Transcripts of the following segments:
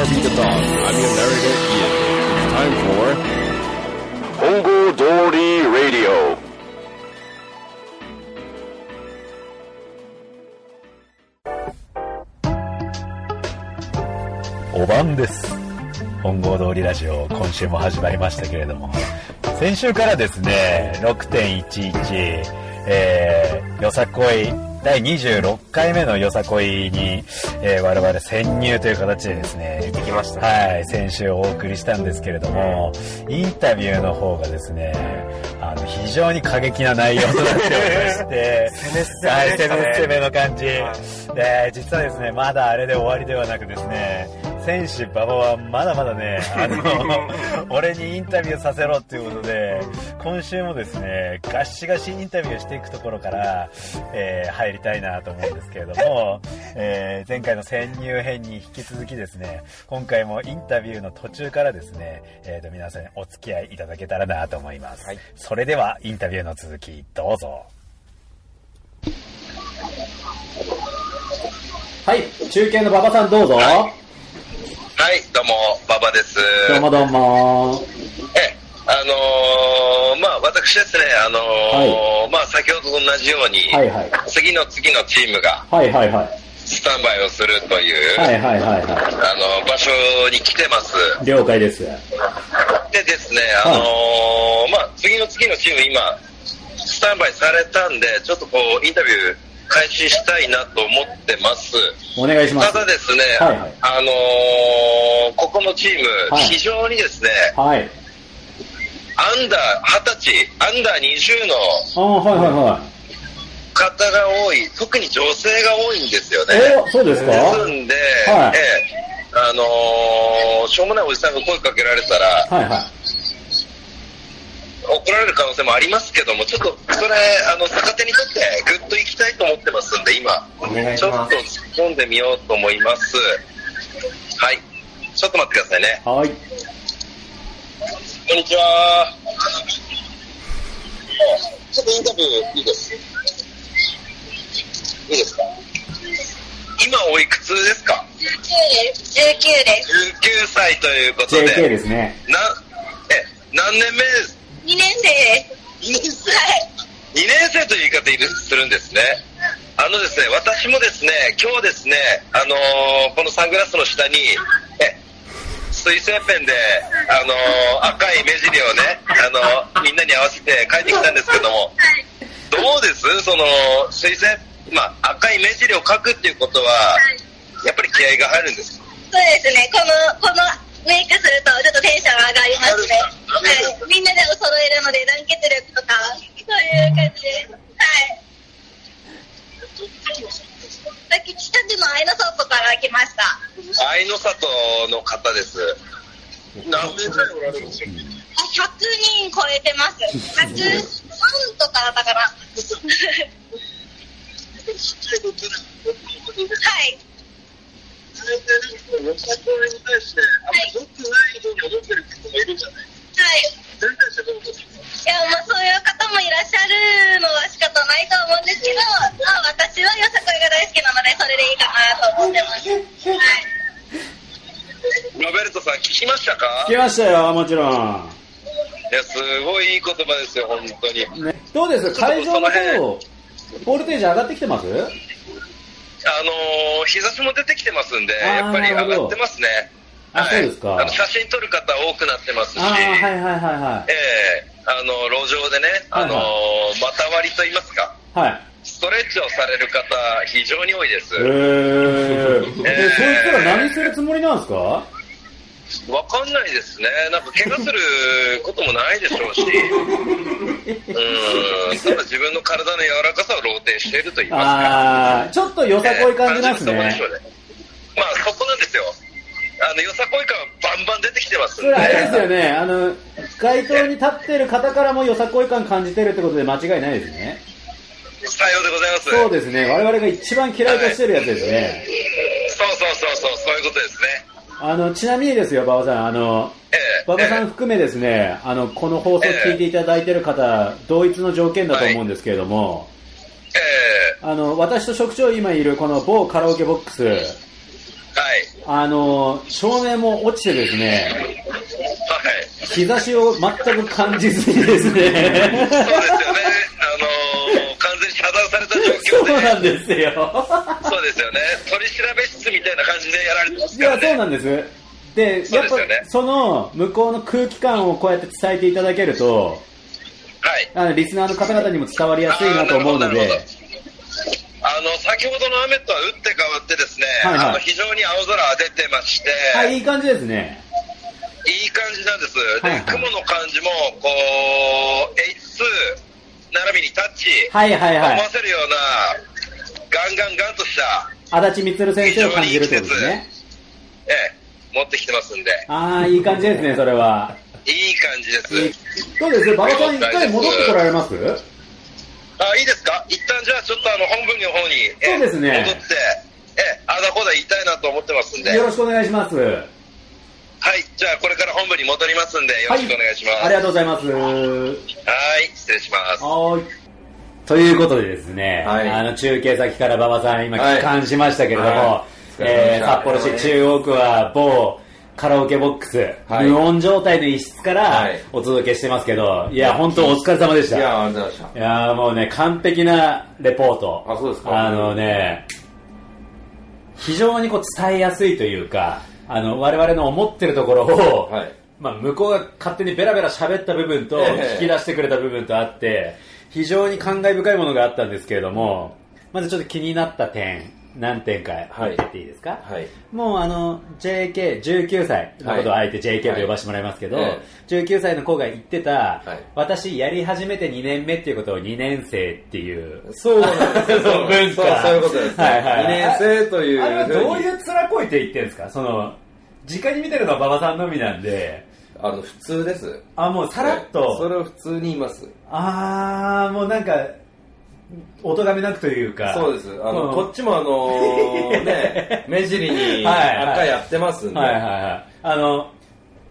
Harvey the dog. I'm your narrator, Ian. It's time for Hongo Dory Radio. お晩です。本郷通りラジオ、今週も始まりましたけれども、先週からですね、6.11、えー、よさこい、第26回目のよさこいに、えー我々潜入という形でですね、できました。はい、先週お送りしたんですけれども、インタビューの方がですね、あの、非常に過激な内容となっておりまして、攻め攻めはい、攻め攻めの感じ。はで、実はですね、まだあれで終わりではなくですね、選手馬場はまだまだね、あの、俺にインタビューさせろっていうことで、今週もですね、ガシガシインタビューしていくところから、えー入りたいなと思うんですけれども、えー前回の潜入編に引き続きですね、今回もインタビューの途中からですね、えーと皆さんにお付き合いいただけたらなと思います。はいそれではインタビューの続き、どうぞ。はい、中継の馬場さんどうぞ。はい、どうも、馬場です。どうもどうも。え、あのーまあ、私ですね、あのーまあ、先ほどと同じように、はいはい。次の次のチームがはいはいはい。スタンバイをするという、はいはいはいはあの場所に来てます。い。了解です。でですね、あのーまあ、次の次のチーム今、スタンバイされたんで、ちょっとこう、インタビュー開始したいなと思ってます。お願いします。ただですね、はいはいあのーここのチーム、はい非常にですね、はい。アンダー、二十歳、アンダー20の方が多い、特に女性が多いんですよい。ね。えそうですか？ですんで、はいええあのーしょうもないおじさんが声かけられたら、はいはい。怒られる可能性もありますけども、ちょっとそれ、あの逆手にとって、ぐっと行きたいと思ってますんで、今、ちょっと。突っ込んでみようと思います。はい、ちょっと待ってくださいね。はい。こんにちは。ちょっとインタビューいいです。いいですか？今おいくつですか？19です。19です。?19 歳ということで。ですね。な、え、何年目です？2年生です。2年生はい。2年生という言い方いるするんですね。あのですね、私もですね、今日ですね、あのーこのサングラスの下に、え、水性ペンで、あのー赤い目尻をね、あのーみんなに合わせて書いてきたんですけども、はい。どうです？その、水性、まあ、赤い目尻を書くっていうことは、はい。やっぱり気合が入るんですか？そうですね。この、このメイクするとちょっとテンション上がりますね。はい。みんなでお揃えるので団結力とか、そういう感じ。はい。さっき北区の愛の外から来ました。愛の里の方です。何名くらいおられるんですかあ、100人超えてます。103とかだったかな。はい。よさこいに対して、あんま良くないふうに思ってる人もいるんじゃないはい。いや、まあそういう方もいらっしゃるのは仕方ないと思うんですけど、まあ私はよさこいが大好きなので、それでいいかなと思ってます。はい。ロベルトさん聞きましたか？聞きましたよ、もちろん。いや、すごいいい言葉ですよ、本当に。ね、どうです？会場の方、ボルテージ上がってきてます？あのー、日差しも出てきてますんで、やっぱり上がってますね。あはい。そうですか。写真撮る方多くなってますし、はいはいはいはええ。あの、路上でね、あのーはい股割りと言いますか、い。はい。ストレッチをされる方、非常に多いです。えー、え、そいつら何するつもりなんですか？わかんないですね。なんか怪我することもないでしょうし、うん、ただ自分の体の柔らかさを露呈していると言いますか。ちょっとよさこい感じますねねまあ、そこなんですよ。あの、よさこい感バンバン出てきてますあれですよね、あの、街頭に立ってる方からもよさこい感感じてるってことで間違いないですね。さようでございます。そうですね、我々が一番嫌いとしてるやつですね。そうそうそうそう、そうい。あの、ちなみにですよ、馬場さん、あの、え馬場さん含めですね、あの、この放送聞いていただいている方、同一の条件だと思うんですけれども、えあの、私と職長今いるこの某カラオケボックス、えはい。あの、照明も落ちてですね、はい。日差しを全く感じずにですね、そう。なんですよ。そうですよね。取り調べ室みたいな感じでやられてますいや、からね。そうなんです。で、やっぱねその向こうの空気感をこうやって伝えていただけると、はい。あのリスナーの方々にも伝わりやすいなと思うのであの、先ほどの雨とは打って変わってですね、はいはいあの非常に青空が出てまして、はい、いい感じですね。いい感じなんです。で、はいはい雲の感じも、こう、H2 並びにタッチ、はいはいはい思わ。せるような、ガンガンガンとした、足立光先生を感じるってことですね。ええ、持ってきてますんで、ああ、いい感じですね、それは。いい感じです。いいどうです？馬場さん一回戻ってこられます？あ、いいですか？一旦じゃあちょっとあの、本文の方に、えそうですね戻って、ええ、あだこだ言いたいなと思ってますんで、よろしくお願いします。ははい、じゃあこれから本部に戻りますんで、よろしくお願いします。ありがとうございます。はい、失礼します。はーい。ということでですね、はいあの中継先から馬場さん今はい帰還しましたけれども、はいえー札幌市中央区は某カラオケボックス、はい無音状態の一室からはいお届けしてますけど、いや、本当お疲れ様でした。いや、ありがとうございましいやーもうね、完璧なレポート。あそうですかあのね、非常にこう伝えやすいというか、あの、我々の思ってるところを、はい。まあ、向こうが勝手にベラベラ喋った部分と、ええ。引き出してくれた部分とあって、非常に感慨深いものがあったんですけれども、まずちょっと気になった点、何点か言ってい。いですか、た。はい。もうあの JK、19歳のことをあえて JK と呼ばせてもらいますけど、はいえ。19歳の子が言ってた、はい。私やり始めて2年目っていうことを2年生っていう、そうなんですよ。そう文化。そういうことですね。はいはい2年生という。あれはどういう面こいて言ってるんですか？その、直に見てるのは馬場さんのみなんで、あの、普通です。あ、もうさらっと、それを普通に言います。あー、もうなんか、お咎めなくというか。そうです。あの、うんこっちもあのー ね、目尻にはいはい赤やってますんで。はいはいはい。あの、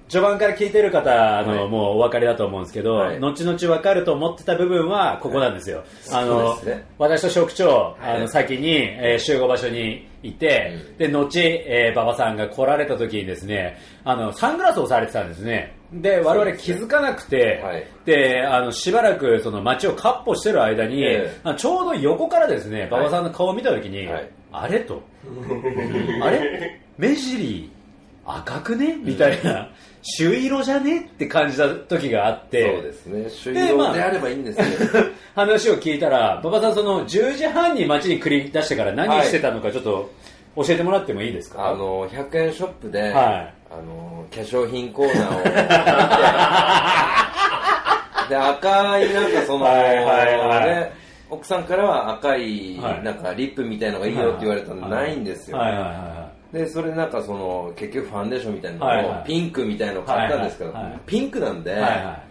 序盤から聞いてる方、あの、はいもうお分かりだと思うんですけど、はい後々分かると思ってた部分はここなんですよ。あの、そうですね私と職長、はいあの、先に、えー集合場所にいて、で、後、えー馬場さんが来られた時にですね、あの、サングラスをされてたんですね。で、我々気づかなくて、はい。で、あの、しばらくその街をカッ歩してる間に、ええ。あのちょうど横からですね、馬場さんの顔を見た時に、はい。あれと、あれ？目尻赤くね？みたいな、朱色じゃね？って感じた時があって、そうですね。主でまあ要であればいいんですけど。話を聞いたら、馬場さんその10時半に街に繰り出してから何してたのかちょっと教えてもらってもいいですか？あの、100円ショップで、はい。あの、化粧品コーナーを で、赤いなんかその、はいはいはい。ね奥さんからは赤い、はい。なんかリップみたいのがいいよって言われたのないんですよ。はいはいはいはで、それなんかその、結局ファンデーションみたいなのを、はいはい。ピンクみたいのを買ったんですけど、はいはいはいピンクなんで、い。はい。は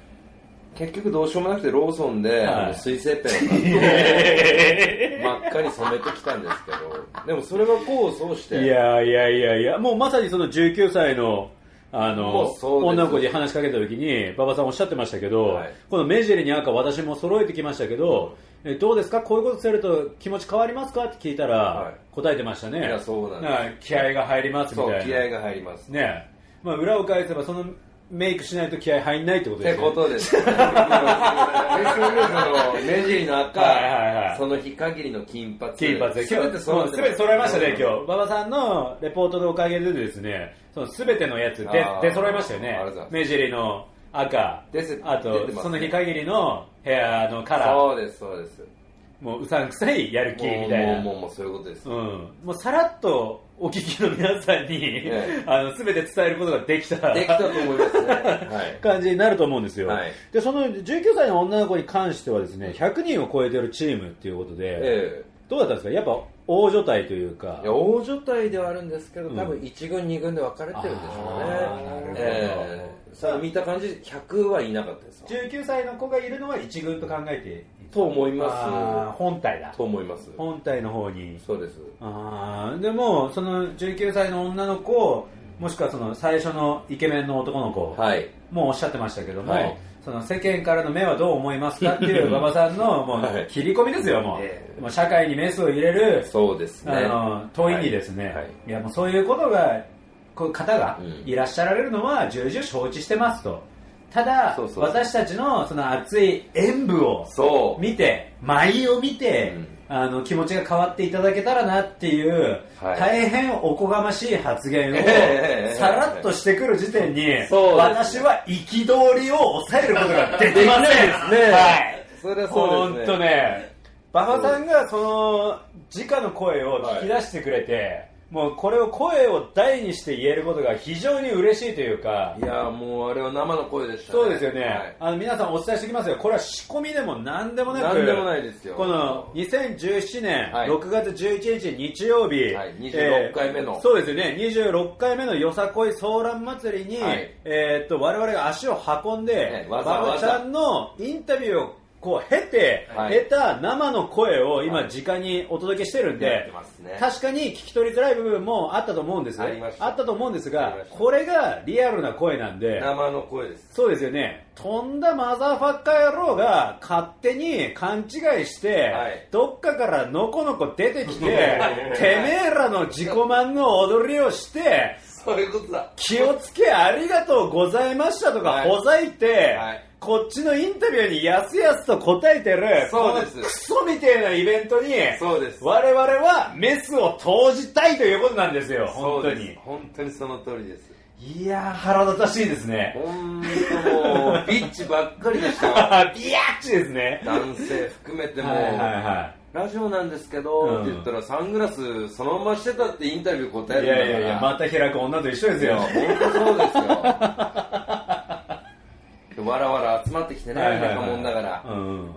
結局どうしようもなくてローソンで、はい。水性ペンを買って、真っ赤に染めてきたんですけど、でもそれが功を奏して、い。いやいやいやいや、もうまさにその19歳の、あもの女の子に話しかけた時に馬場さんおっしゃってましたけど、はい。この目尻に赤私も揃えてきましたけど、えどうですか？こういうことすると気持ち変わりますか？って聞いたら、はい。答えてましたね。いやそうなんです。か気合が入りますみたいな。そう、気合が入ります。ね。まあ、裏を返せばそのメイクしないと気合入んないってことってですよことです。結局、その、目尻の赤、はいはいはい。その日限りの金髪。金髪ですべて揃ってす。べて揃いましたね、今日。日。馬場さんのレポートのおかげでですね、そのすべてのやつで出揃いましたよね。目尻の赤出て、あとねその日限りのヘアのカラー、そうです、そうです。もううさんくさいやる気みたいな。もう、もう、もう、そういうことです。うん、もうさらっとお聞きの皆さんに、ええあの全て伝えることができたできたと思いますね。はい。感じになると思うんですよ、はいでその19歳の女の子に関してはですね100人を超えてるチームっていうことで、えどうだったんですか？やっぱ大所帯というかえいや大所帯ではあるんですけど、うん多分1軍、2軍で分かれてるんでしょうねあーなるほど。ええさあ見た感じ、100はいなかったです。19歳の子がいるのは1軍と考えてと思いまあー本体だす。と思います。本体の方にそうです。あーでもその19歳の女の子もしくはその最初のイケメンの男の子はい。もおっしゃってましたけども、はいその世間からの目はどう思いますかっていう馬場さんのもはい。う切り込みですよ、もう,、ええ。もう社会にメスを入れるそうですね。あの問いにですね、はい。やもうそういうことがこういう方がうん。いらっしゃられるのは重々承知してますと。ただ私たちのその熱い演舞を。見て舞を見て、うんあの気持ちが変わっていただけたらなっていう、はい。大変おこがましい発言をええさらっとしてくる時点に、私は憤りを抑えることができません。ね。はい。それはそうですね。本当ね。馬場さんがその直の声を聞き出してくれて、もうこれを声を大にして言えることが非常に嬉しいというかいやもうあれは生の声でしたね。そうですよね、はい。あの皆さんお伝えしておきますよ。これは仕込みでも何でもなく何でもないですよ。この2017年はい。6月11日日曜日、はい。26回目の。そうですよね。26回目のよさこいソーラン祭りに、はい。えーっと我々が足を運んでね馬場ちゃんのインタビューをこう経て、はい。得た生の声を今はい。直にお届けしてるんで、やってますね。確かに聞き取りづらい部分もあったと思うんですあったと思うんですがこれがリアルな声なんで生の声です。そうですよね。とんだマザーファッカー野郎が勝手に勘違いして、はい。どっかからのこのこ出てきて、てめえらの自己満の踊りをして、そういうことだ。気をつけありがとうございましたとかはい。ほざいて、はいこっちのインタビューにやすやすと答えてる、そうですクソみてえなイベントに、そうです。我々はメスを投じたいということなんですよ、本当に。本当にその通りです。いやー、腹立たしいですね。本当もう、ビッチばっかりでしたよ。ビヤッチですね。男性含めても、はいはいはい。ラジオなんですけど、うんって言ったらサングラスそのまましてたってインタビュー答えいるんだからやいやいや、また開く女と一緒ですよ。本当そうですよで わらわら集まってきてね、はいはいはい。なんかもんだから、うん。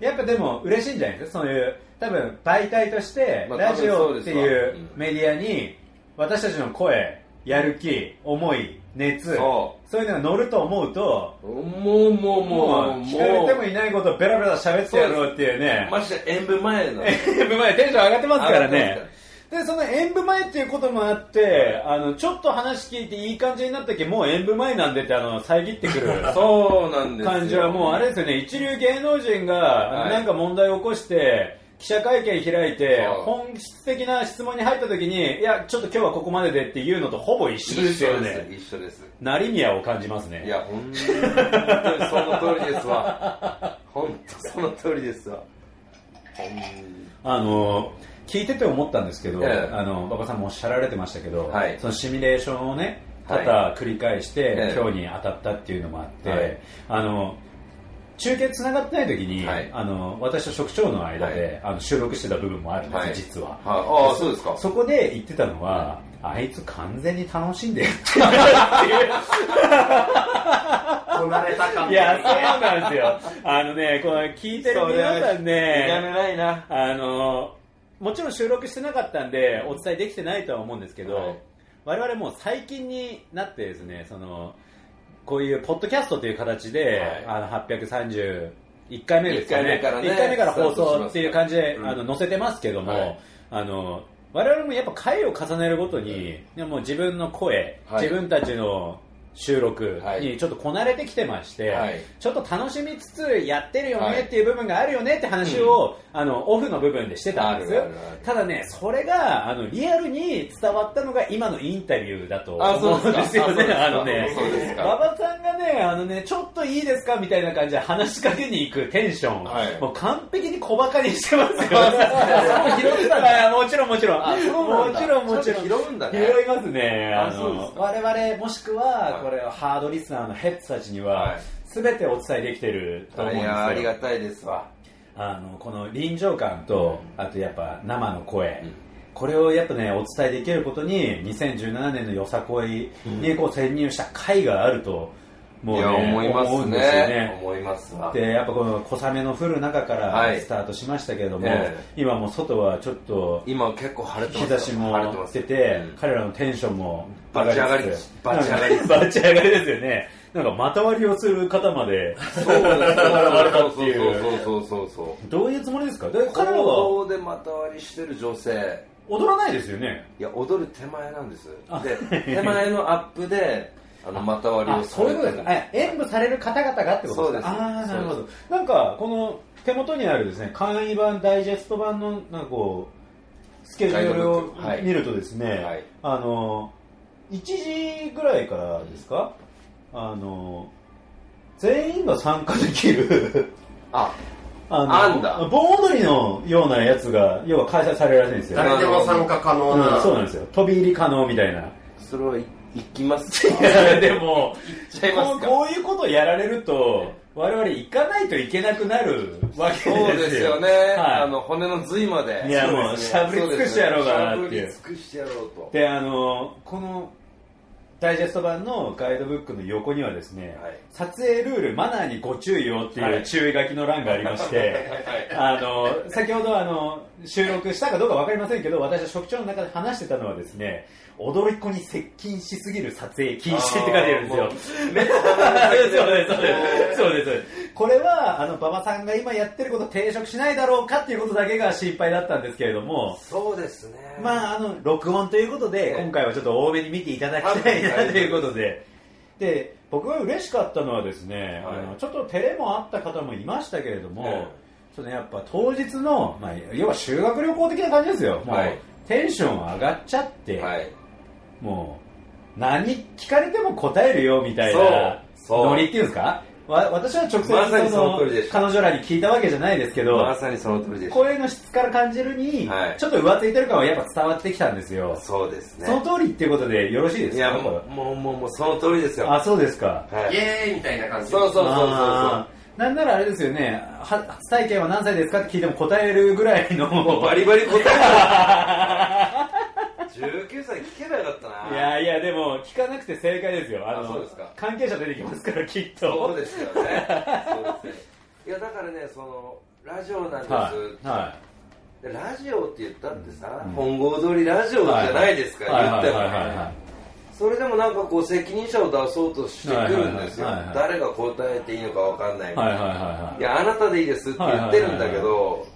やっぱでも嬉しいんじゃないですか、そういう、多分媒体として、まあラジオっていうメディアに、私たちの声、やる気、思い、熱、そそういうのが乗ると思うと、もうもうもうもう、聞かれてもいないことをベラベラ喋ってやろうっていうね。まして演舞前の。演舞前テンション上がってますからね。で、その演舞前っていうこともあって、あの、ちょっと話聞いていい感じになったけもう演舞前なんでって、あの、遮ってくる。そうなんですよ。感じはもうあれですよね、一流芸能人がはい。なんか問題を起こして、記者会見開いて本質的な質問に入った時に、いや、ちょっと今日はここまででっていうのとほぼ一緒ですよね。一緒です。成宮を感じますね。いや本当にその通りですわ。本当その通りですわ。あの、聞いてて思ったんですけど、ええ。あの、馬場さんもおっしゃられてましたけど、はい。そのシミュレーションをね、多はい。々繰り返して、ええ。今日に当たったっていうのもあって、はい。あの、中継つながってない時に、はい。あの私と職長の間で、あの収録してた部分もあるんです、はい。実は。はいああそうですか。そこで言ってたのは、あいつ完全に楽しんでるってこなれた感いや、そうなんですよ。あのね、この聞いてる皆さんいらね、ないな。あの、もちろん収録してなかったんで、お伝えできてないとは思うんですけど、はい。我々もう最近になってですね、その、こういうポッドキャストという形で、はい。あの、831回目ですかね。一回目からね一回目から放送っていう感じで、うん。あの、載せてますけども、はい。あの、我々もやっぱ回を重ねるごとに、でも自分の声、はい。自分たちの収録はい。にちょっとこなれてきてまして、はい。ちょっと楽しみつつやってるよはいねっていう部分があるよねって話を、あのオフの部分でしてたんです。あるあるあるただねそれがあのリアルに伝わったのが今のインタビューだとあそう思うんですよね。あのね馬場さんがねあのねちょっといいですかみたいな感じで話しかけに行くテンション、はい。もう完璧に小馬鹿にしてますよ。もちろんもちろん。もちろんもちろん。拾うんだね。拾いますね。あの我々もしくははい。これハードリスナーのヘッズたちにははい。全てお伝えできてると思うんいですよ。やありがたいですわあのこの臨場感とあとやっぱ生の声、うん。これをやっぱねお伝えできることに2017年のよさこいにこう潜入した回があるともう、ね、いや思いますね。ね。思いますわ。でやっぱこの小雨の降る中からはい。スタートしましたけれども、え今もう外はちょっと今結構晴れてます日差しも晴れてます出て、うん。彼らのテンションもバチ上がりつつバチ上がりバチ上がりですよね。なんか股割りをする方までそうです現れたっていう。そうそうそうそうそう。どういうつもりですかで彼彼らは。で股割りしてる女性。踊らないですよね。いや、踊る手前なんです。あ。で、手前のアップで、あの、股割りをあ、そういうことですか。あ演舞される方々がってことですか？そうですああ、なるほど。なんか、この手元にあるですね、簡易版、ダイジェスト版の、なんかこう、スケジュールを見るとですね、はいあの、1時ぐらいからですか、あの、全員が参加できる、あ、あの、あんだ盆踊りのようなやつが、要は開催されるらしいんですよ。誰でも参加可能うん、な。そうなんですよ。飛び入り可能みたいな。それはい行きますか？いやでも、ちゃいますか？こうこういうことをやられると、我々行かないといけなくなるわけですよ。そうですよね。はいあの、骨の髄まで。いやもうしゃぶり尽くしてやろうかなっていうしゃぶり尽くしてやろうと。で、あの、この、ダイジェスト版のガイドブックの横にはですね、はい。撮影ルール、マナーにご注意をってはい。いう注意書きの欄がありまして、あの、先ほどあの、収録したかどうかわかりませんけど、私は職長の中で話してたのはですね、踊り子に接近しすぎる撮影禁止って書いてあるんですよ。そうです、そうです、そうです。これは、あの、馬場さんが今やってること抵触しないだろうかっていうことだけが心配だったんですけれども、そうですね。まあ、あの、録音ということで、ええ。今回はちょっと多めに見ていただきたいなはいということで、で、僕が嬉しかったのはですね、はい。あのちょっと照れもあった方もいましたけれども、えちょっとね、やっぱ当日の、まあ、要は修学旅行的な感じですよ。もう、はい。テンション上がっちゃって、はい。もう、何聞かれても答えるよみたいなノリっていうんですか？わ私は直接まさにそのの通りで彼女らに聞いたわけじゃないですけど、まさにその通りです。声の質から感じるに、はいちょっと浮ついてる感はやっぱ伝わってきたんですよ。そうですね。その通りっていうことでよろしいですか？いや、もう、もう、もう、もうその通りですよ。あ、そうですか。はい。イエーイみたいな感じ。そうそうそうそうあーなんならあれですよね、は初体験は何歳ですか？って聞いても答えるぐらいの。もうバリバリ答えた。19歳聞けばよかったな。いやいや、でも聞かなくて正解ですよ。あのあそうですか関係者出てきますから、きっと。そうですよね。そうですね。いや、だからね、その、ラジオなんです。はい。はでラジオって言ったってさ、うん本郷通りラジオじゃないですか、はい言ってもはいはいはいはね。それでもなんかこう責任者を出そうとしてくるんですよ。誰が答えていいのかわかんないみたいな。はいはいはいはいいや、あなたでいいですって言ってるんだけはいど、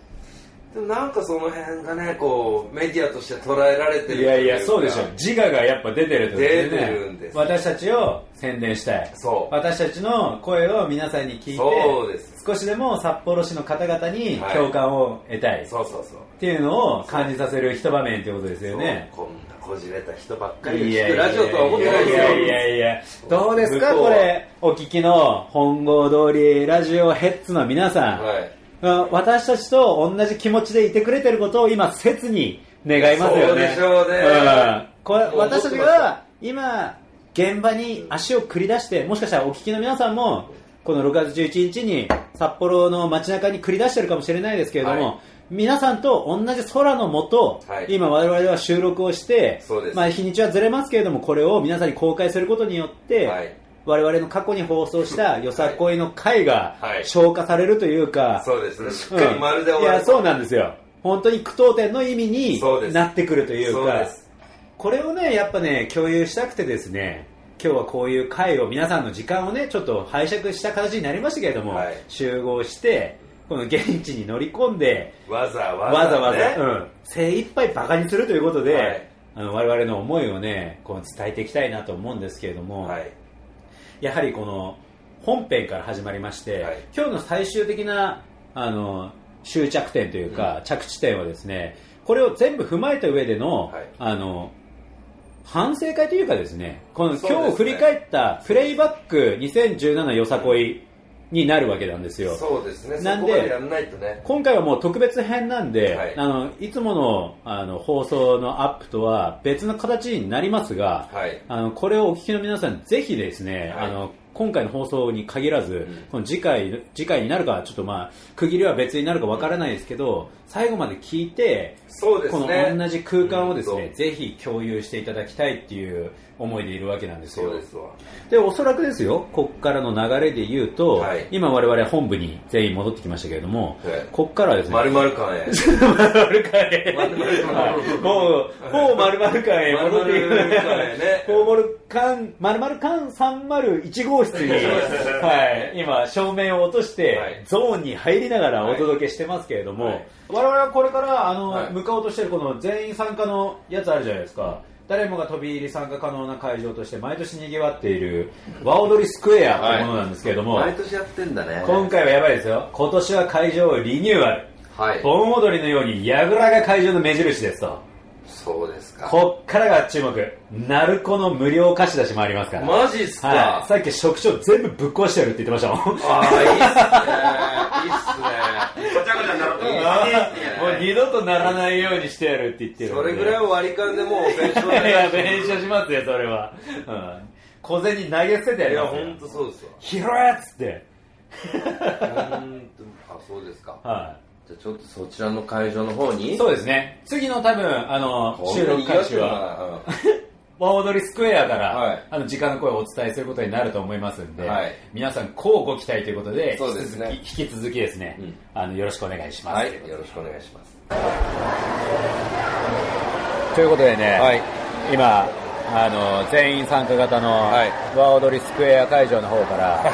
でもなんかその辺がね、こう、メディアとして捉えられてるいやいや、そうでしょ。自我がやっぱ出てると出てるんです私たちを宣伝したい。そう私たちの声を皆さんに聞いて、そうです少しでも札幌市の方々にはい共感を得たい。っそうそうそう。ていうのを感じさせる一場面ということですよね。こんなこじれた人ばっかりいやいやが聞くラジオとは思ってないですよ。いやいやいやどうですか？これ、お聞きの本郷通りラジオヘッズの皆さん。はい。うん。私たちと同じ気持ちでいてくれてることを今切に願いますよね。そうでしょうね。ん。これ私たちが今現場に足を繰り出して、もしかしたらお聞きの皆さんもこの6月11日に札幌の街中に繰り出してるかもしれないですけれども、はい。皆さんと同じ空の下、はい。今我々は収録をしてまあ、日にちはずれますけれどもこれを皆さんに公開することによって、はい我々の過去に放送したよさこいの回がはい。消化されるというか、そうですね。しっかりまるでうん終わる。いやそうなんですよ。本当に句読点の意味になってくるというかこれをねやっぱね共有したくてですね今日はこういう会を皆さんの時間をねちょっと拝借した形になりましたけれども、はい。集合してこの現地に乗り込んでわざわわざわざ、ねうん、精一杯バカにするということで、はい。あの我々の思いをねこう伝えていきたいなと思うんですけれども、はい。やはりこの本編から始まりまして、はい。今日の最終的なあの終着点というか、着地点はですねこれを全部踏まえた上での,、はい。あの反省会というかですねこの今日振り返ったプレイバック2017よさこいになるわけなんですよ。そうですね。そなんでね。今回はもう特別編なんで、はいい、あのいつものあの放送のアップとは別の形になりますが、はい。あのこれをお聞きの皆さん、ぜひですね、はいあの今回の放送に限らず、んこの次回次回になるか、ちょっとまあ区切りは別になるかわからないですけど、最後まで聞いて、そうでこのすね。同じ空間をですね、うんぜひ共有していただきたいっていう思いでいるわけなんですよ。そうでおそらくですよ、こっからの流れで言うと、はい今我々本部に全員戻ってきましたけれども、はいこっからはですね。丸々館へ。丸々館はいもう、もう丸々館へ戻っていく。丸々館へねフォーマル館、丸々館301号室に、はい、今、照明を落として、はいゾーンに入りながらお届けしてますけれども、はい我々はこれから、あの、はい向かおうとしてるこの全員参加のやつあるじゃないですか。誰もが飛び入り参加可能な会場として毎年賑わっている、和踊りスクエアというものなんですけれども、毎年やってんだね。今回はやばいですよ。今年は会場をリニューアル。はい。盆踊りのように櫓が会場の目印ですと。そうですか。こっからが注目。鳴子の無料貸し出しもありますから。マジっすか、はい。さっき職長全部ぶっ壊してやるって言ってましたもん。ああ、いいっすね。いいっすね。ね。もう二度とならないようにしてやるって言ってる。それぐらいは割り勘でもう弁償い。弁償しますよ、それは。うん。小銭投げ捨ててやいや、りますよ。ほんとそうですわ。拾えっつって。あ、そうですか。はじゃあちょっとそちらの会場の方に。い。そうですね。次の多分、あの、収録開始は、は。ワ踊りスクエアから、はい。あの時間の声をお伝えすることになると思いますんで、はい。皆さん、こうご期待ということで、そうですね。引き続きですね、うん。あのよろしくお願いします。はい。よろしくお願いします。ということでね、はい。今あの、全員参加型のはい。和踊りスクエア会場の方から、はい。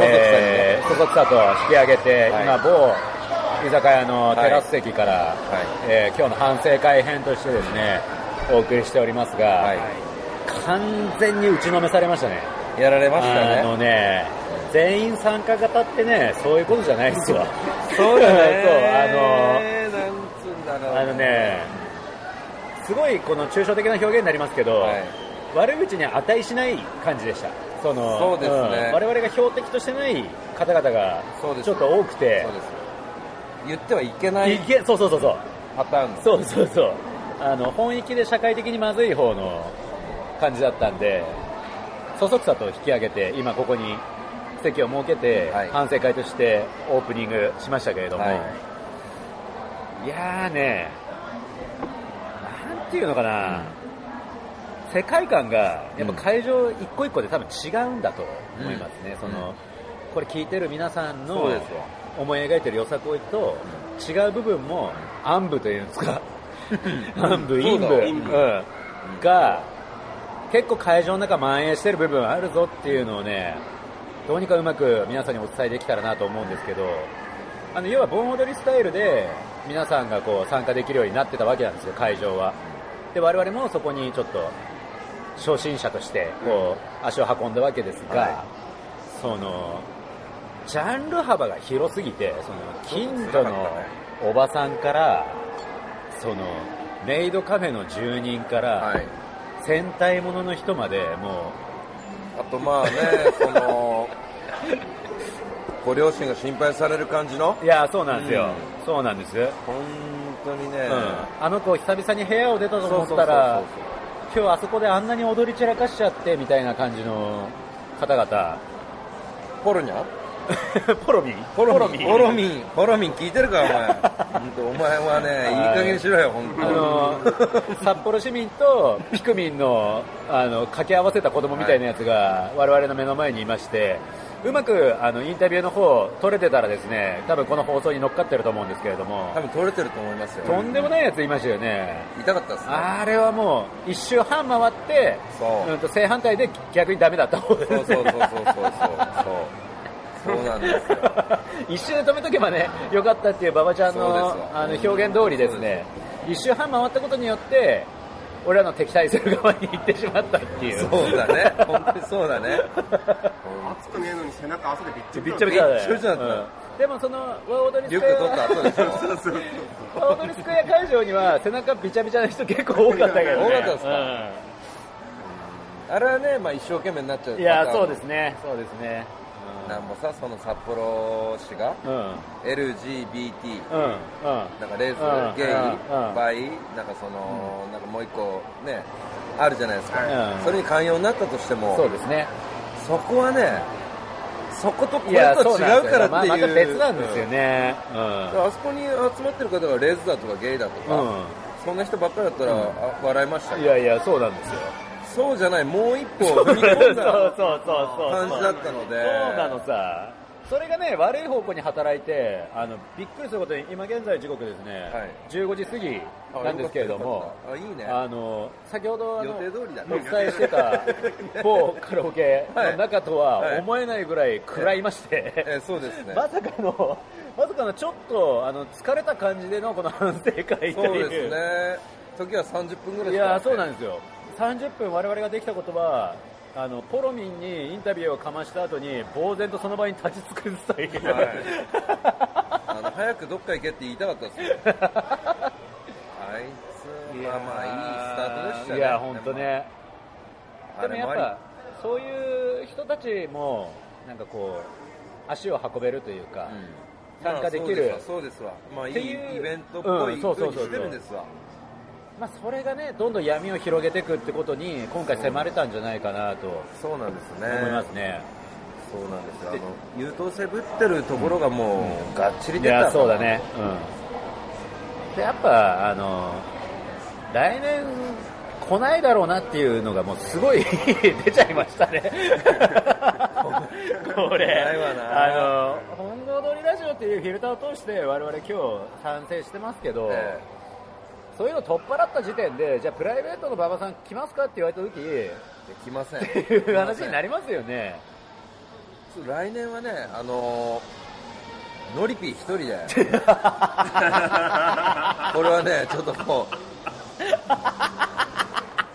えー、そそくさと引き上げて、はい。今、某居酒屋のテラス席から、えー今日の反省会編としてですね、お送りしておりますが、はい。完全に打ちのめされましたね。やられましたあのね。ね、全員参加型ってね、そういうことじゃないですよ。そうだね。そう、なんつうんだろう。あの、あのね、すごいこの抽象的な表現になりますけど、はい悪口に値しない感じでした。そのそうですねん我々が標的としてない方々がちょっと多くてそう、です。言ってはいけないいけそうそうそうそう。パターンの。そうそうそう。あの、本域で社会的にまずい方の感じだったんで、そそくさと引き上げて、今ここに席を設けて、はい。反省会としてオープニングしましたけれども、はい。い、やーね、なんていうのかな、世界観が、やっぱ会場一個一個で多分違うんだと思いますね。その、これ聞いてる皆さんのそうですよ。思い描いてるよさこいと違う部分も暗部というんですか暗部陰部そうだ陰部。うん。が結構会場の中蔓延してる部分あるぞっていうのをねどうにかうまく皆さんにお伝えできたらなと思うんですけどあの要は盆踊りスタイルで皆さんがこう参加できるようになってたわけなんですよ会場は。で我々もそこにちょっと初心者としてこう足を運んだわけですが、はい。そのジャンル幅が広すぎてその近所のおばさんからそのメイドカフェの住人から、はい。戦隊ものの人までもあとまあね、その、ご両親が心配される感じの？ういやそうなんですよ、うん。そうなんです、本当にね、うん、あの子久々に部屋を出たと思ったら今日あそこであんなに踊り散らかしちゃってみたいな感じの方々。ポロニャ？ポロミン？ポロミン。ポポロミン。ポロミン聞いてるかお前。本 当お前はねい。い加減にしろよ本当あの札幌市民とピクミンのあの掛け合わせた子供みたいなやつが我々の目の前にいましてうまくあのインタビューの方取れてたらですね多分この放送に乗っかってると思うんですけれども。多分取れてると思いますよ。とんでもないやついましたよね。痛かったですね。あれはもう一周半回ってそう。うんと正反対で逆にダメだった方ですそうそうそうそうそうそう。そうそうなんですよ。一周で止めとけばねよかったっていう馬場ちゃんのあの表現通りですね。一周半回ったことによって俺らの敵対する側に行ってしまったっていう。そうだね。本当にそうだね。熱くねえのに背中汗でびっちょびっちょびちょだびっちょびちょだった。うん。でもその和踊りリュスクエック取った。後でしょア和踊りスクエア会場には背中びちゃびちゃな人結構多かったけどね多かったですかあれはね、まあ、一生懸命になっちゃううんいやそうですすねそうですねなんもさその札幌市がうん。うん LGBT うん。うん。なんかレーうん。ス、ゲイ、うん。バイ、なんかその、なんかもう一個ね、あるじゃないですか。うん。それに寛容になったとしても、そうですね。そこはね、そことこれと違うからっていう。まあまた別なんですよね。あそこに集まってる方がレズだとかゲイだとか、うそんな人ばっかりだったら、あ笑いましたいやいやそうなんですよそうじゃないもう一歩踏み込んだそうそうそう感じだったので。そうなのさ。それがね悪い方向に働いてあのびっくりすることに今現在時刻ですね、はい。15時過ぎなんですけれどもあいいね。あの先ほどあの予定通りだね。お伝えしてた 某カラオケの中とは思えないぐらい食らいまして、えそうですね。まさかのまさかのちょっとあの疲れた感じでのこの反省会という。そうですね。時は30分ぐらいい。やそうなんでですよ30分我々ができたことはあのポロミンにインタビューをかました後に呆然とその場に立ち尽くすという、はい。あの早くどっか行けって言いたかったですよ。あいつまあまあいいスタートでしたね。いや本当ね。でもやっぱそういう人たちもなんかこう足を運べるというか、参加できる。まあそうですわ。そうですわ。まあいいイベントっぽいうんそうそうそうそう。してるんですわまあ、それがねどんどん闇を広げていくってことに今回迫れたんじゃないかなとそうなんですね。思いますね、そうなんですよ。あの優等生ぶってるところがもうがっちりい出た。やそうだね、うん、でやっぱあの来年来ないだろうなっていうのがもうすごい 出ちゃいましたね。これ。あの本郷通りラジオっていうフィルターを通して我々今日賛成してますけど、えそういうの取っ払った時点でじゃあプライベートの馬場さん来ますかって言われた時えできません。っていう話になりますよね。来年はねあのノリピー一人で。これはねちょっともう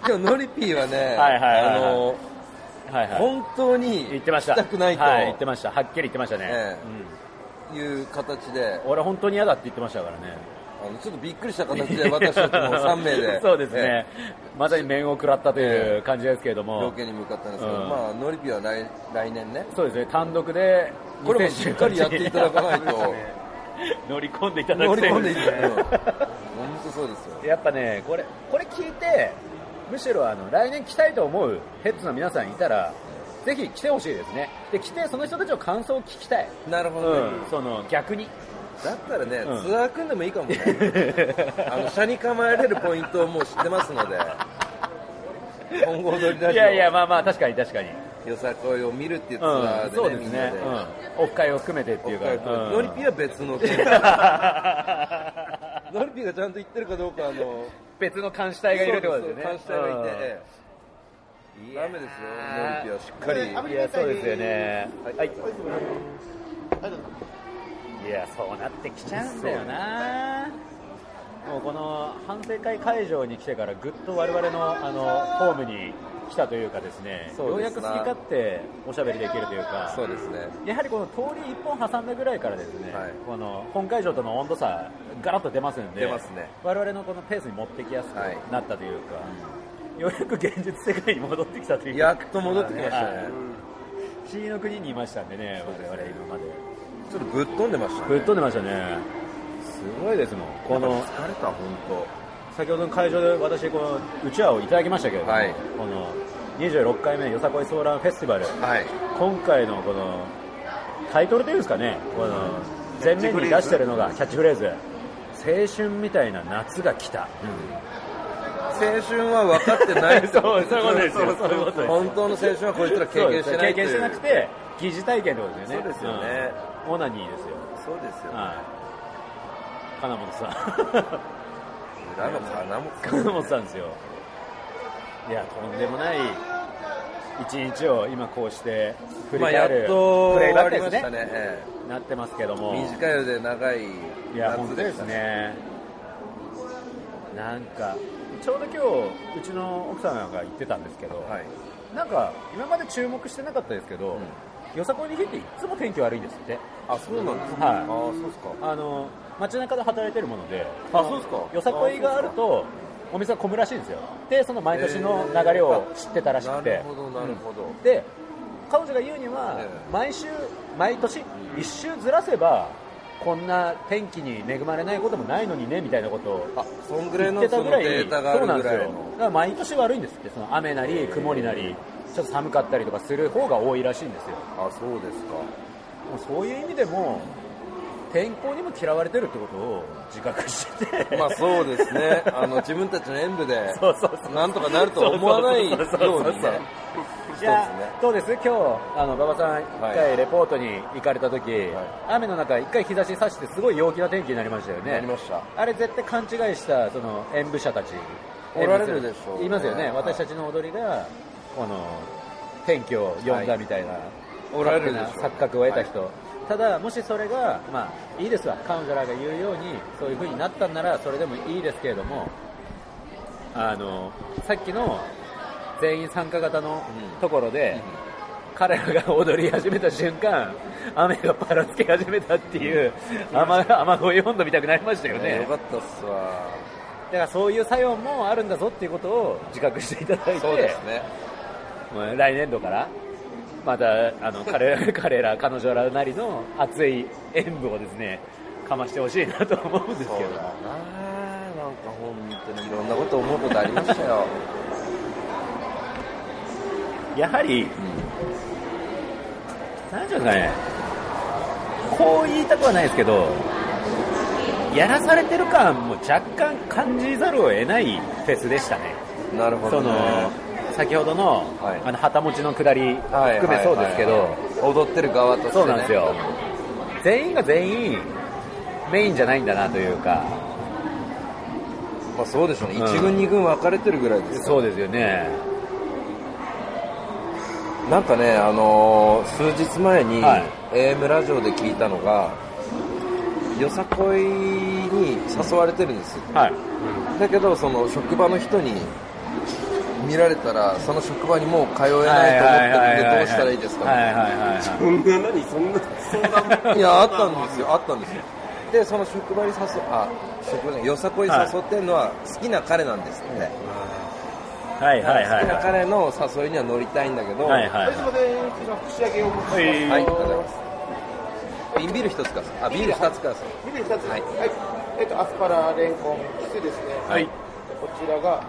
でもノリピーはねはいはいはいはい。あのはいはい。本当に言ってました。行きたくないと。はい言ってました。はっきり言ってましたね、えいう形で。うん、俺本当に嫌だって言ってましたからねあのちょっとびっくりした形で私たちも3名で。そうですね、まさに面を食らったという感じですけれども、ロケに向かったんですけど、うん。まあノリピーは来来年ね。そうですね。単独でこれもしっかりやっていただかないと。乗り込んでいただ乗きたいり込んでね 本当そうですよ。やっぱねこれこれ聞いてむしろあの来年来たいと思うヘッズの皆さんいたらぜひ来てほしいですね。で来てその人たちの感想を聞きたい、なるほど、ね。うん、その逆にだったらね、うん。ツアー組んでもいいかもね。あの車に構えれるポイントをもう知ってますので。本郷通りラジオ。いやいやまあまあ確かに確かに、よさこいを見るっていうツうんアーでね、そうですね。オフ会を含めてっていうか、うん。ノリピーは別の件。ノリピーがちゃんと言ってるかどうかあの別の監視隊がいるってことですよね。監視隊がいて、ええ。ダメですよ。ノリピーはしっかり。いやそうですよね。はい、いやそうなってきちゃうんだよな。もうこの反省会会場に来てからぐっと我々のあのホームに来たというかですねようやく好き勝手おしゃべりできるというか。そうですね。やはりこの通り一本挟んだぐらいからですね、はい。この本会場との温度差ガラッと出ますんで出ますね。我々のこのペースに持ってきやすくはい。なったというか、ようやく現実世界に戻ってきたという。かやっと戻ってきましたね。はい。不思議の国にいましたんでね。我々今までちょっとぶっ飛んでましたね。ぶっ飛んでましたね。すごいですもん。この疲れた本先ほどの会場で私このうちわをいただきましたけれども、はい。この26回目よさこいソーランフェスティバル。当はい。今回のこのタイトルというんですかね。この前面に出してるのがキャッチフレーズ青春みたいな夏が来た。青春は分かってない。そうそういうことですよ。そういうことです本当の青春はこいつら経験してない経験してなくて疑似体験ってことですよね。そうですよね、うん。オナニーですよ。そうですよ、はい。金本さん。裏の金も 金本さんですよ。いやとんでもない一日を今こうして振りまあやっ返るとプレイバックですね。ね、えなってますけども。え短いようで長い夏でしたすね。なんかちょうど今日うちの奥さんが言ってたんですけど、はい。なんか今まで注目してなかったですけど、よさこいの日っていつも天気悪いんですって。あそうなんですか、はい。あそうですか。あの街中で働いてるものであそうですか。よさこいがあるとお店が混むらしいんですよ。でその毎年の流れを知ってたらしくて、なるほどなるほど、で彼女が言うには、ええ。毎週毎年一周ずらせばこんな天気に恵まれないこともないのにねみたいなことをあそんぐらい言ってたぐらいにそうなんですよ。だから毎年悪いんですってその雨なり曇りなりちょっと寒かったりとかする方が多いらしいんですよ。あそうですか。もうそういう意味でも天候にも嫌われてるってことを自覚してて。まあそうですね。あの、自分たちの演舞で、なんとかなるとは思わないようにね。いやどうです？今日あの馬場さん一回レポートに行かれた時、雨の中一回日差し差してすごい陽気な天気になりましたよね。なりました。あれ絶対勘違いしたその演舞者たち。おられるでしょう。ねいますよね、はい。私たちの踊りがこの天気を読んだみたいな、おられるな錯覚を得た人、ただもしそれがまあいいですわ。カウンセラーが言うようにそういう風になったんならそれでもいいですけれどもあのさっきの全員参加型のところで、彼らが踊り始めた瞬間雨がぱらつき始めたっていう雨雨乞い温度見たくなりましたよねよかったっすわ。だからそういう作用もあるんだぞっていうことを自覚していただいてそうですね。来年度からまたあの 彼ら彼ら彼女らなりの熱い演舞をですねかましてほしいなと思うんですけどそうだななんか本当にいろんなこと思うことありましたよ。やはり、なんていうんですかねこう言いたくはないですけどやらされてる感も若干感じざるを得ないフェスでしたね。なるほど、ね。その先ほどの,、はい。あの旗持ちの下りはい含めそうですけど、はいはいはい踊ってる側として、ね。そうなんですよ。全員が全員メインじゃないんだなというか。まあそうでしょうね。うん一軍二軍分かれてるぐらいですよそうですよねなんかね、あのー数日前に、はい AM ラジオで聞いたのが、よさこいに誘われてるんですよ。はいだけど、その職場の人に見られたら、その職場にもう通えないと思ってるんで、どうしたらいいですか？ね。そんな何そんな相談いや、あったんですよ、あったんですよ。で、その職場に誘あ、職場によさこい誘ってるのは好きな彼なんですって。はいはいはい好きなは彼の誘いには乗りたいんだけど、いはいはいすい。ません串揚げをはい。はい、ありがとうござい。ます。瓶ビール一つくださ。い。あ、ビール二つくださ。い。ビール2つ。はい。えっとアスパラレンコンキスですね。はい。こちらが。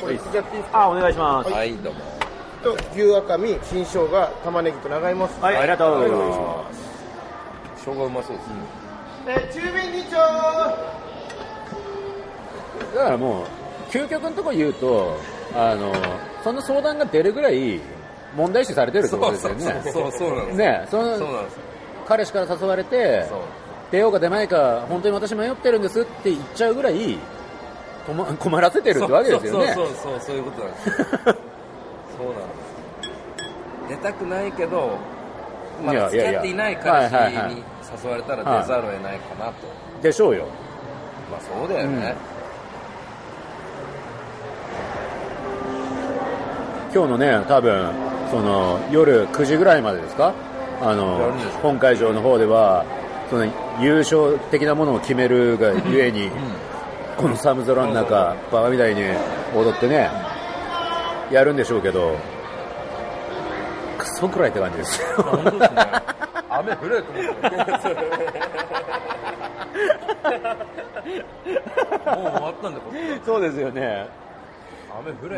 これいっちゃっていいですかあお願いします。はい、どうも。と牛赤身新生姜玉ねぎと長芋はい。ありがとう。はい。お願いします生姜うまそうです。え中弁2丁。だからもう究極のところ言うとあのその相談が出るぐらい問題視されてるってことですよねそうそうなんです。ねそのそうなんです。彼氏から誘われて。出ようか出まいか本当に私迷ってるんですって言っちゃうぐらい困困らせてるってわけですよねそうそうそうそう、いうことなんです。そうなんです。出たくないけど、まだ付き合っていない彼氏に誘われたら出ざるを得ないかなと。でしょうよまあそうだよね。今日のね多分その夜9時ぐらいまでですか？あやの本会場の方ではその優勝的なものを決めるがゆえに、この寒空の中バカみたいに踊ってねやるんでしょうけどクソくらいって感じです。よすね。雨降れと思って。もう終わったんだ、そうですよね。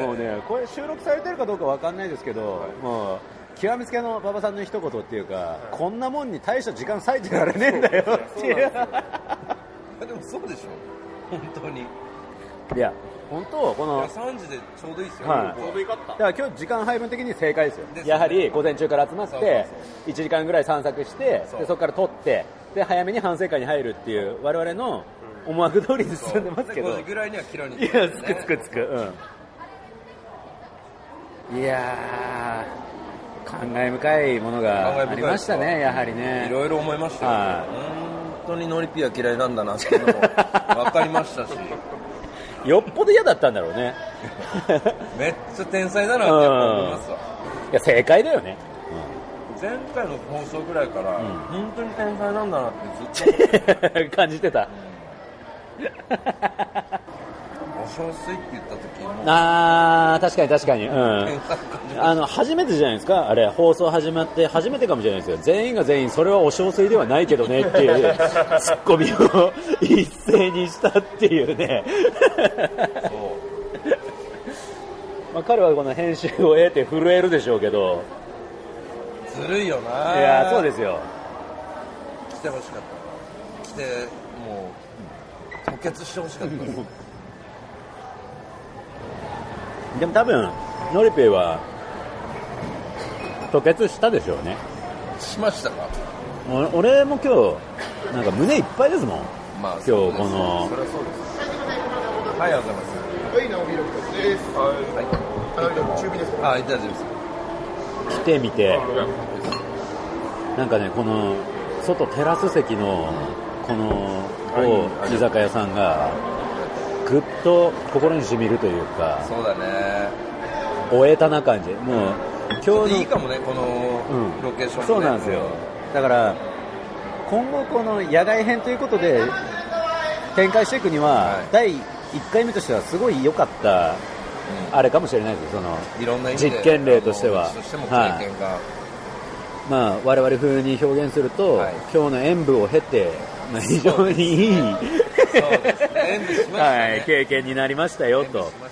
もうねこれ収録されてるかどうかわかんないですけど、もう極めつけの馬場さんの一言っていうか、こんなもんに大した時間割いてられねえんだよっていう。でもそうでしょ。本当に。いや本当このいや3時でちょうどいいですよ、はい。ちょうどよかった。だから今日時間配分的に正解ですよ。ね。やはり午前中から集まってそうそう1時間ぐらい散策してそう。でそこから撮ってで早めに反省会に入るっていう我々の思惑通りに進んでますけど。5時ぐらいにはキロにいやつくつくつく。うんいやー感慨深いものがありましたねやはりね。いろいろ思いましたよ、は本当にノリピーは嫌いなんだなっていうのも 分かりましたし。よっぽど嫌だったんだろうね。めっちゃ天才だなって思いますわ。いや正解だよね、前回の放送ぐらいから、本当に天才なんだなってずっと。う ん感じてたお小水って言った時も。あー確かに確かに。うん。あの初めてじゃないですか、あれ、放送始まって初めてかもしれないですよ、全員が全員、それはお小水ではないけどねっていう ツッコミを一斉にしたっていうね、まあ、彼はこの編集を得て震えるでしょうけど、ずるいよな。いや、そうですよ、てほしかった。来てもう吐血してほしかったでも多分、ノリペイは、吐血したでしょうね。しましたか？お俺も今日、なんか胸いっぱいですもん。まあ今日このそそうですはいありがとうございますはい、直弘です。はい。中火ですかあ、大丈夫です。来てみて、なんかね、この、外テラス席の、この、某居酒屋さんが、と心に染みるというか、そうだね。終えたな感じ。もう、今日のいいかもね、このうん。ロケーション、ね。そうなんですよ。だから、今後この野外編ということで展開していくには、はい。第1回目としてはすごい良かった、あれかもしれないですよ。その、いろんな意味で実験例としては。まあ、我々風に表現すると、はい。今日の演舞を経て、まあ非常にいい、ねねはい、経験になりましたよと。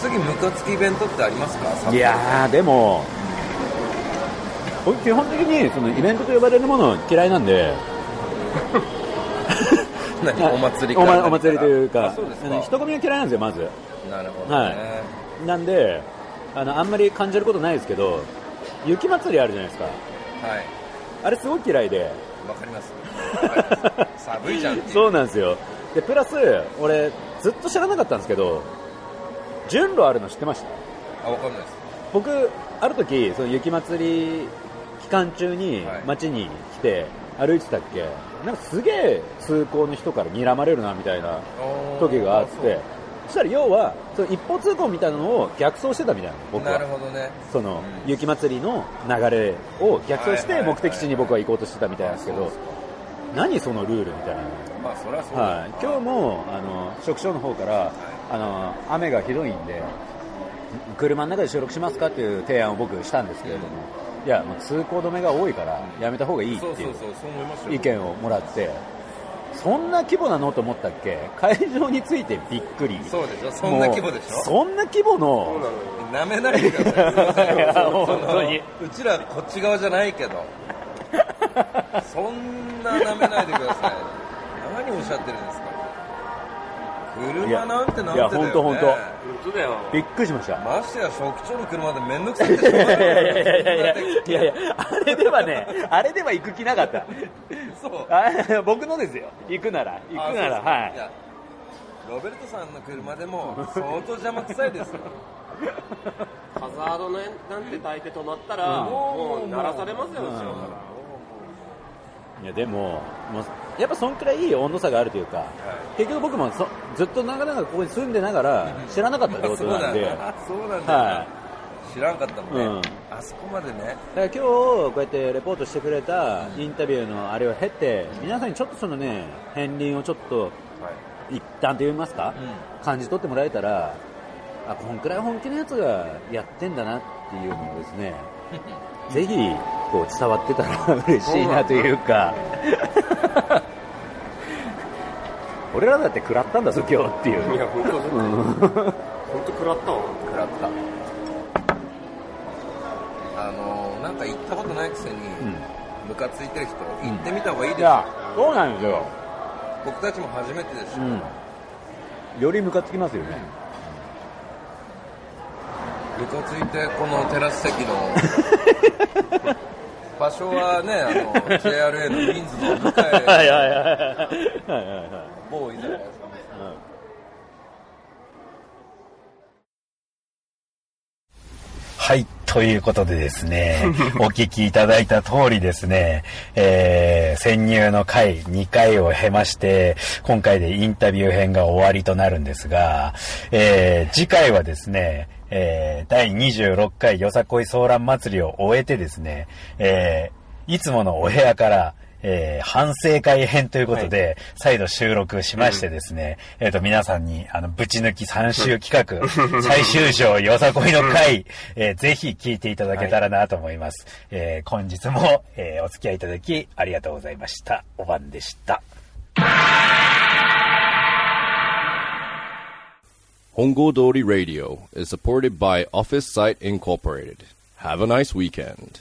次、ムカつきイベントってありますか？いやー、でも、僕基本的にそのイベントと呼ばれるもの嫌いなんで、何お祭りおかまお祭りというか人混みが嫌いなんですよ、まず。なるほどね、はい。なんであの、あんまり感じることないですけど、雪祭りあるじゃないですか、はいあれすごい嫌いで、わかります。寒いじゃんそうなんですよ、でプラス、俺、ずっと知らなかったんですけど、順路あるの知ってました？あわかんないです。僕、ある時その雪祭り期間中にはい。街に来て歩いてたっけ、なんかすげえ通行の人から睨まれるなみたいな時があって、そしたら要はその一方通行みたいなのを逆走してたみたいなの、僕なるは。ほどね。その雪祭りの流れを逆走して目的地に僕は行こうとしてたみたいなんですけど、何そのルールみたいな。まあそれはそうだ。はい、今日もあの職長の方から、あの雨がひどいんで車の中で収録しますかっていう提案を僕したんですけれども、いやもう通行止めが多いからやめた方がいいっていう意見をもらってそんな規模なのと思ったっけ？会場についてびっくり。そうでしょ？そんな規模でしょ？そんな規模の？なめないでくださいいや本当に。うちらこっち側じゃないけど。そんななめないでください。何をおっしゃってるんですか？車なんてなんてだよ、ね、いや本当本当。本当だよ。びっくりしましたましてや職長の車でめんどくさいってしょうがいやいやいやいやあれではねあれでは行く気なかったそうあ僕のですよ行くなら行くならはいやロベルトさんの車でも相当邪魔くさいですよハザードねなんて焚いて止まったら、うんもう鳴らされますよ、後ろから。いやでももうやっぱそんくらいいい温度差があるというか、結局僕もそずっと長々ここに住んでながら知らなかったってことなんなんで、だそうなんだ、は知らんかったもんね、うん。あそこまでね。だから今日こうやってレポートしてくれたインタビューのあれを経て皆さんにちょっとそのね片鱗をちょっとはい。一旦と言いますか、感じ取ってもらえたらあこんくらい本気のやつがやってんだなっていうのをですね ぜひこう伝わってたら嬉しいなというか。俺らだって食らったんだぞ今日っていう。いや、本当だ。うん本当食らったわ。食らった。あのーなんか行ったことないくせに、ムカついてる人行ってみた方がいいですよ、いやそうなんですよ、僕たちも初めてですし、うん、よりムカつきますよねムカついてこのテラス席の 場所はねあの JRA のウィンズの向かい。某居酒屋さんはい。ということでですね、お聞きいただいた通りですね、えー、潜入の回2回を経まして、今回でインタビュー編が終わりとなるんですが、えー、次回はですね、えー、第26回よさこいソーラン祭りを終えてですね、えー、いつものお部屋から、えー反省会編ということで、再度収録しましてですね、えっ、と、皆さんに、あの、ぶち抜き3週企画、最終章よさこいの回、えーぜひ聞いていただけたらなと思います。えー本日も、えーお付き合いいただき、ありがとうございました。おばんでした。Hongo Dori Radio is supported by Office Site Incorporated. Have a nice weekend.